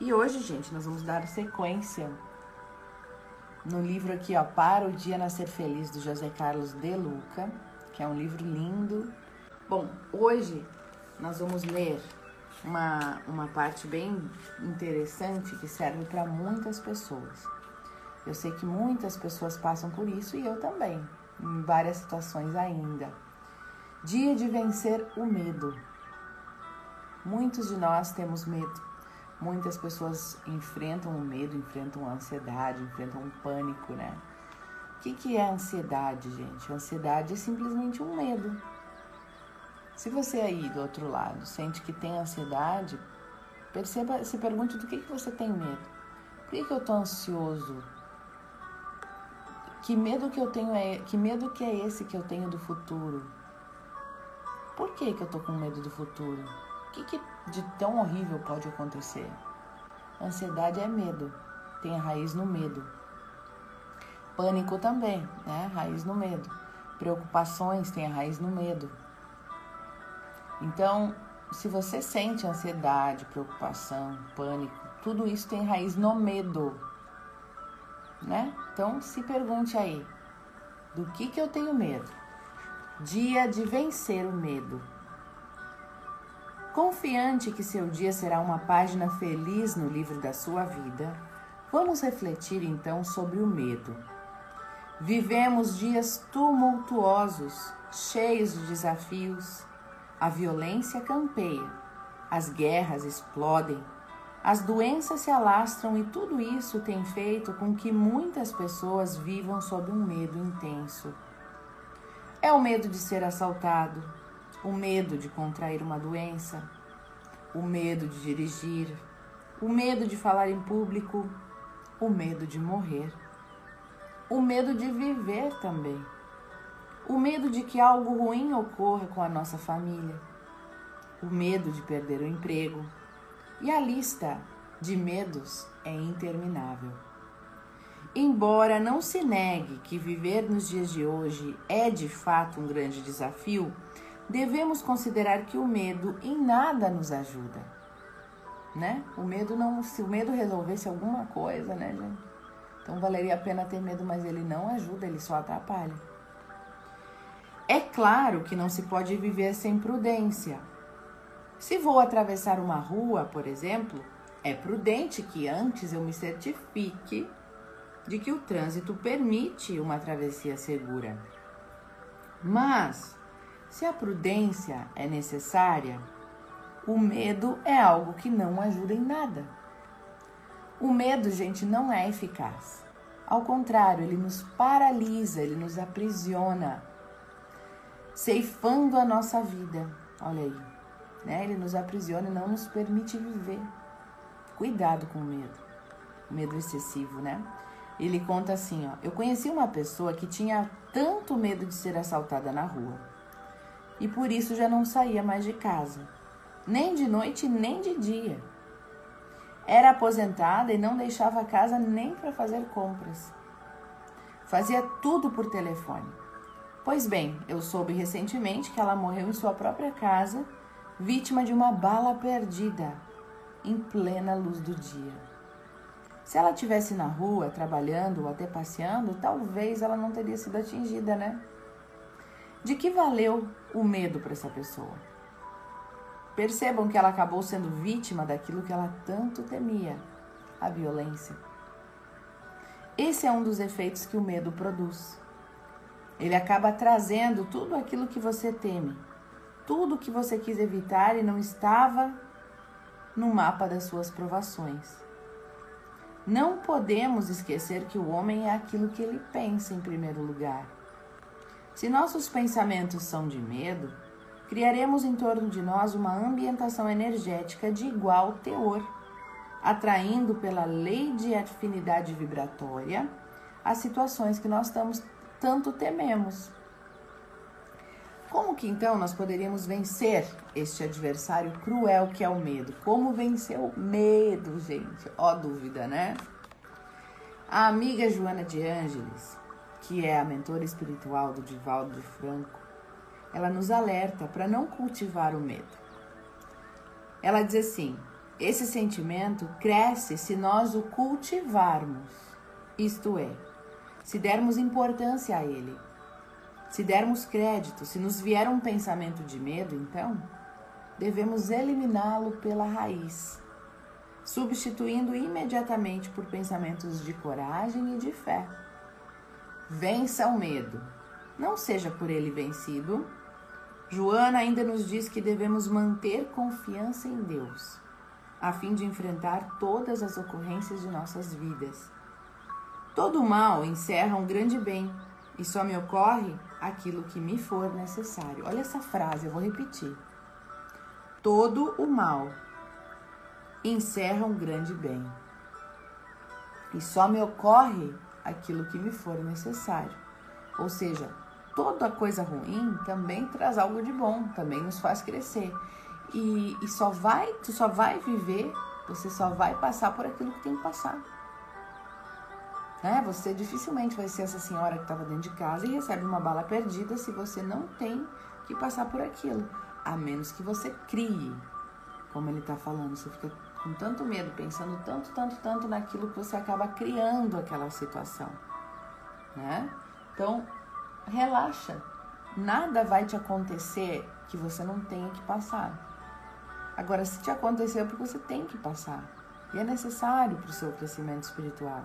E hoje, gente, nós vamos dar sequência no livro aqui, ó, Para o Dia Nascer Feliz, do José Carlos de Luca, que é um livro lindo. Bom, hoje nós vamos ler uma, uma parte bem interessante que serve para muitas pessoas. Eu sei que muitas pessoas passam por isso e eu também, em várias situações ainda. Dia de vencer o medo. Muitos de nós temos medo. Muitas pessoas enfrentam o medo, enfrentam a ansiedade, enfrentam o pânico, né? O que, que é ansiedade, gente? Ansiedade é simplesmente um medo. Se você aí do outro lado sente que tem ansiedade, perceba, se pergunte do que, que você tem medo. Por que, que eu tô ansioso? Que medo que eu tenho é, que medo que é esse que eu tenho do futuro? Por que, que eu tô com medo do futuro? O que, que de tão horrível pode acontecer? Ansiedade é medo, tem a raiz no medo. Pânico também, né? Raiz no medo. Preocupações tem a raiz no medo. Então, se você sente ansiedade, preocupação, pânico, tudo isso tem raiz no medo, né? Então, se pergunte aí, do que que eu tenho medo? Dia de vencer o medo. Confiante que seu dia será uma página feliz no livro da sua vida, vamos refletir então sobre o medo. Vivemos dias tumultuosos, cheios de desafios. A violência campeia, as guerras explodem, as doenças se alastram e tudo isso tem feito com que muitas pessoas vivam sob um medo intenso. É o medo de ser assaltado, o medo de contrair uma doença, o medo de dirigir, o medo de falar em público, o medo de morrer, o medo de viver também, o medo de que algo ruim ocorra com a nossa família, o medo de perder o emprego, e a lista de medos é interminável. Embora não se negue que viver nos dias de hoje é de fato um grande desafio, devemos considerar que o medo em nada nos ajuda, né? O medo não, se o medo resolvesse alguma coisa, né, gente? Então valeria a pena ter medo, mas ele não ajuda, ele só atrapalha. É claro que não se pode viver sem prudência. Se vou atravessar uma rua, por exemplo, é prudente que antes eu me certifique de que o trânsito permite uma travessia segura. Mas se a prudência é necessária, o medo é algo que não ajuda em nada. O medo, gente, não é eficaz. Ao contrário, ele nos paralisa, ele nos aprisiona, ceifando a nossa vida. Olha aí, né? Ele nos aprisiona e não nos permite viver. Cuidado com o medo, o medo excessivo, né? Ele conta assim, ó: Eu conheci uma pessoa que tinha tanto medo de ser assaltada na rua e por isso já não saía mais de casa, nem de noite nem de dia. Era aposentada e não deixava a casa nem para fazer compras. Fazia tudo por telefone. Pois bem, eu soube recentemente que ela morreu em sua própria casa, vítima de uma bala perdida, em plena luz do dia. Se ela tivesse na rua trabalhando ou até passeando, talvez ela não teria sido atingida, né? De que valeu o medo para essa pessoa? Percebam que ela acabou sendo vítima daquilo que ela tanto temia, a violência. Esse é um dos efeitos que o medo produz. Ele acaba trazendo tudo aquilo que você teme, tudo que você quis evitar e não estava no mapa das suas provações. Não podemos esquecer que o homem é aquilo que ele pensa em primeiro lugar. Se nossos pensamentos são de medo, criaremos em torno de nós uma ambientação energética de igual teor, atraindo pela lei de afinidade vibratória as situações que nós estamos, tanto tememos. Como que então nós poderíamos vencer este adversário cruel que é o medo? Como vencer o medo, gente? Ó dúvida, né? A amiga Joana de Ângeles que é a mentora espiritual do Divaldo Franco, ela nos alerta para não cultivar o medo. Ela diz assim: esse sentimento cresce se nós o cultivarmos, isto é, se dermos importância a ele, se dermos crédito, se nos vier um pensamento de medo, então devemos eliminá-lo pela raiz, substituindo imediatamente por pensamentos de coragem e de fé. Vença o medo, não seja por ele vencido. Joana ainda nos diz que devemos manter confiança em Deus, a fim de enfrentar todas as ocorrências de nossas vidas. Todo mal encerra um grande bem, e só me ocorre aquilo que me for necessário. Olha essa frase, eu vou repetir. Todo o mal encerra um grande bem, e só me ocorre aquilo que me for necessário. Ou seja, toda coisa ruim também traz algo de bom, também nos faz crescer. E, e só vai, tu só vai viver, você só vai passar por aquilo que tem que passar. Né? Você dificilmente vai ser essa senhora que estava dentro de casa e recebe uma bala perdida se você não tem que passar por aquilo. A menos que você crie, como ele está falando. Você fica com tanto medo, pensando tanto, tanto, tanto naquilo que você acaba criando aquela situação. Né? Então, relaxa. Nada vai te acontecer que você não tenha que passar. Agora, se te acontecer é porque você tem que passar. E é necessário para o seu crescimento espiritual.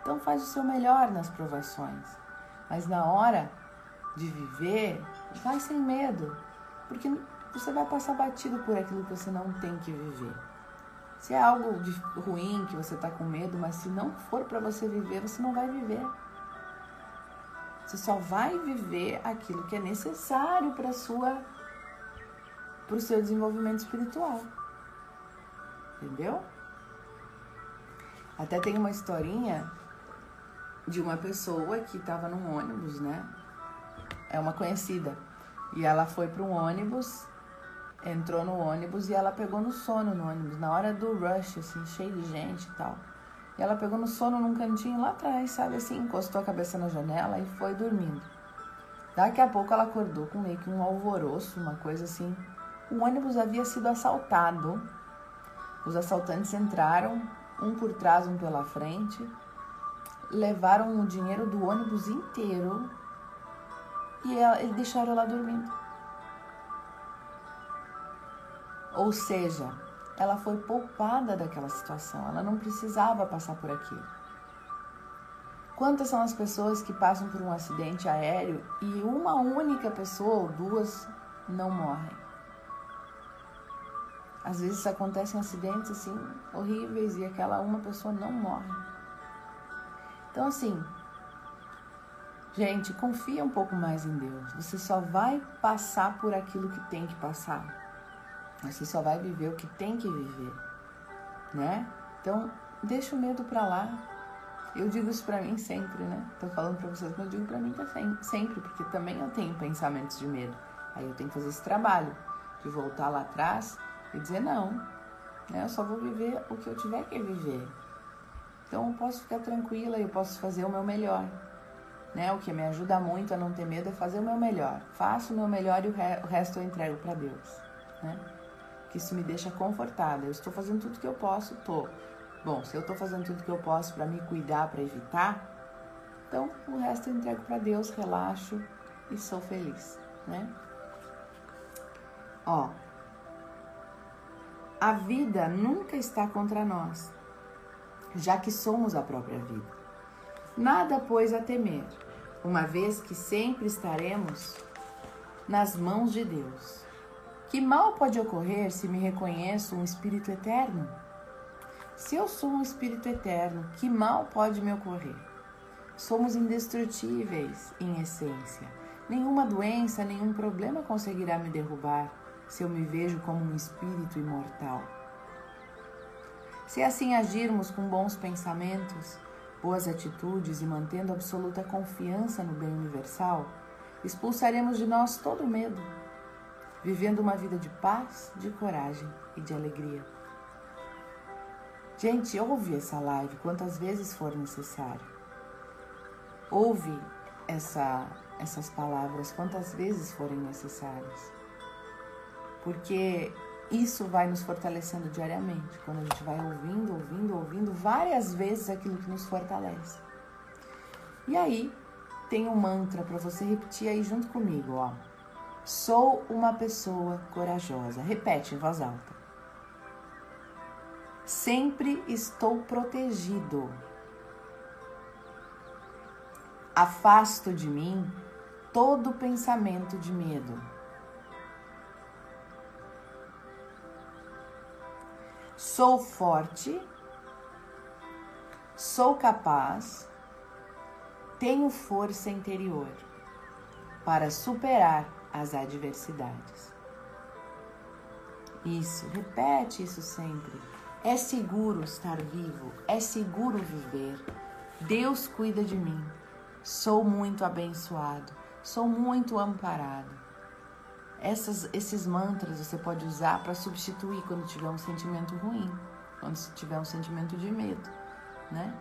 Então faz o seu melhor nas provações. Mas na hora de viver, vai sem medo. Porque você vai passar batido por aquilo que você não tem que viver. Se é algo de ruim que você está com medo, mas se não for para você viver, você não vai viver. Você só vai viver aquilo que é necessário para sua para o seu desenvolvimento espiritual. Entendeu? Até tem uma historinha de uma pessoa que estava num ônibus, né? É uma conhecida. E ela foi para um ônibus, entrou no ônibus e ela pegou no sono no ônibus, na hora do rush, assim, cheio de gente e tal. E ela pegou no sono num cantinho lá atrás, sabe assim, encostou a cabeça na janela e foi dormindo. Daqui a pouco ela acordou com meio que um alvoroço, uma coisa assim. O ônibus havia sido assaltado. Os assaltantes entraram, um por trás, um pela frente, levaram o dinheiro do ônibus inteiro e, ela, e deixaram ela dormindo. Ou seja, ela foi poupada daquela situação, ela não precisava passar por aquilo. Quantas são as pessoas que passam por um acidente aéreo e uma única pessoa ou duas não morrem? Às vezes acontecem acidentes assim horríveis e aquela uma pessoa não morre. Então, assim, gente, confia um pouco mais em Deus. Você só vai passar por aquilo que tem que passar. Você só vai viver o que tem que viver, né? Então, deixa o medo para lá. Eu digo isso para mim sempre, né? Tô falando para vocês, mas eu digo para mim sempre, porque também eu tenho pensamentos de medo. Aí eu tenho que fazer esse trabalho de voltar lá atrás e dizer não, né? Eu só vou viver o que eu tiver que viver. Então eu posso ficar tranquila, eu posso fazer o meu melhor. Né? O que me ajuda muito a não ter medo é fazer o meu melhor. Faço o meu melhor e o, re o resto eu entrego para Deus. Né? Isso me deixa confortada. Eu estou fazendo tudo que eu posso, tô. Bom, se eu estou fazendo tudo que eu posso para me cuidar, para evitar, então o resto eu entrego para Deus, relaxo e sou feliz, né? Ó, a vida nunca está contra nós já que somos a própria vida. Nada, pois, a temer, uma vez que sempre estaremos nas mãos de Deus. Que mal pode ocorrer se me reconheço um espírito eterno? Se eu sou um espírito eterno, que mal pode me ocorrer? Somos indestrutíveis em essência. Nenhuma doença, nenhum problema conseguirá me derrubar se eu me vejo como um espírito imortal. Se assim agirmos com bons pensamentos, boas atitudes e mantendo absoluta confiança no bem universal, expulsaremos de nós todo medo, vivendo uma vida de paz, de coragem e de alegria. Gente, ouve essa live quantas vezes for necessário. Ouve essa, essas palavras quantas vezes forem necessárias. Porque Isso vai nos fortalecendo diariamente, quando a gente vai ouvindo, ouvindo, ouvindo várias vezes aquilo que nos fortalece. E aí, tem um mantra para você repetir aí junto comigo, ó. Sou uma pessoa corajosa. Repete em voz alta. Sempre estou protegido. Afasto de mim todo pensamento de medo. Sou forte, sou capaz, tenho força interior para superar as adversidades. Isso, repete isso sempre. É seguro estar vivo, é seguro viver. Deus cuida de mim. Sou muito abençoado, sou muito amparado. Essas, esses mantras você pode usar para substituir quando tiver um sentimento ruim, quando tiver um sentimento de medo, né?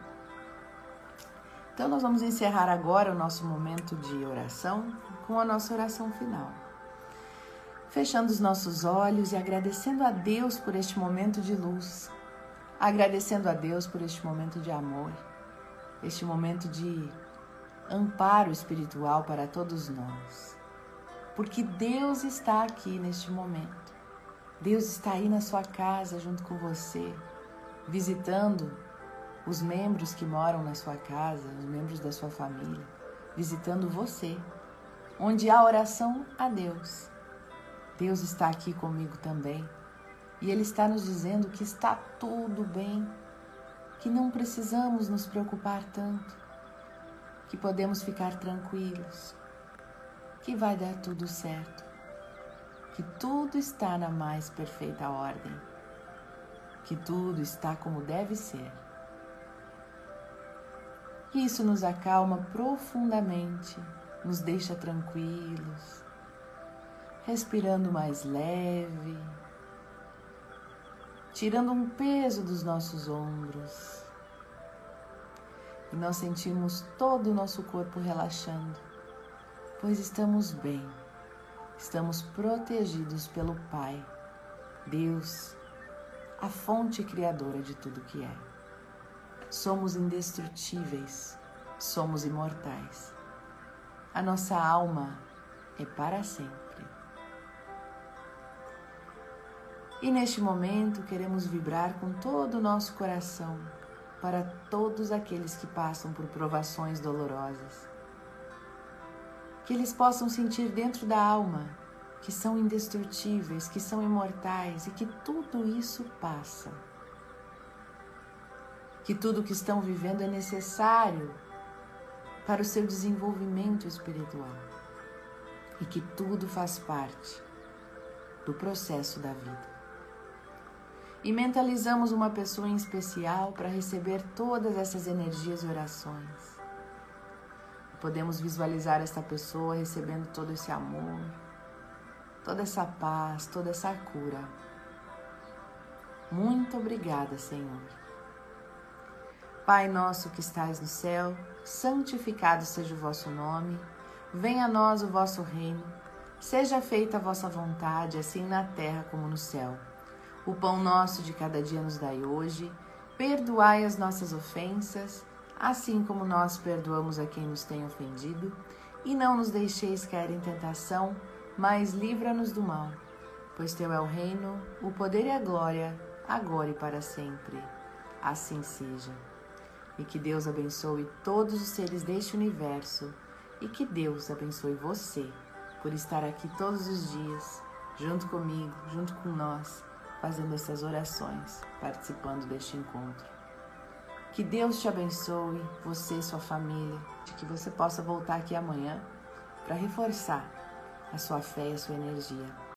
Então, nós vamos encerrar agora o nosso momento de oração com a nossa oração final. Fechando os nossos olhos e agradecendo a Deus por este momento de luz, agradecendo a Deus por este momento de amor, este momento de amparo espiritual para todos nós. Porque Deus está aqui neste momento. Deus está aí na sua casa junto com você, visitando os membros que moram na sua casa, os membros da sua família, visitando você, onde há oração a Deus. Deus está aqui comigo também e Ele está nos dizendo que está tudo bem, que não precisamos nos preocupar tanto, que podemos ficar tranquilos, que vai dar tudo certo, que tudo está na mais perfeita ordem, que tudo está como deve ser. Isso nos acalma profundamente, nos deixa tranquilos, respirando mais leve, tirando um peso dos nossos ombros. E nós sentimos todo o nosso corpo relaxando, pois estamos bem, estamos protegidos pelo Pai, Deus, a fonte criadora de tudo que é. Somos indestrutíveis, somos imortais. A nossa alma é para sempre. E neste momento queremos vibrar com todo o nosso coração para todos aqueles que passam por provações dolorosas. Que eles possam sentir dentro da alma que são indestrutíveis, que são imortais e que tudo isso passa que tudo que estão vivendo é necessário para o seu desenvolvimento espiritual e que tudo faz parte do processo da vida. E mentalizamos uma pessoa em especial para receber todas essas energias e orações. Podemos visualizar esta pessoa recebendo todo esse amor, toda essa paz, toda essa cura. Muito obrigada, Senhor Pai nosso que estais no céu, santificado seja o vosso nome, venha a nós o vosso reino, seja feita a vossa vontade, assim na terra como no céu. O pão nosso de cada dia nos dai hoje, perdoai as nossas ofensas, assim como nós perdoamos a quem nos tem ofendido, e não nos deixeis cair em tentação, mas livra-nos do mal. Pois teu é o reino, o poder e a glória, agora e para sempre. Assim seja e que Deus abençoe todos os seres deste universo e que Deus abençoe você por estar aqui todos os dias, junto comigo, junto com nós, fazendo essas orações, participando deste encontro. Que Deus te abençoe, você e sua família, de que você possa voltar aqui amanhã para reforçar a sua fé e a sua energia.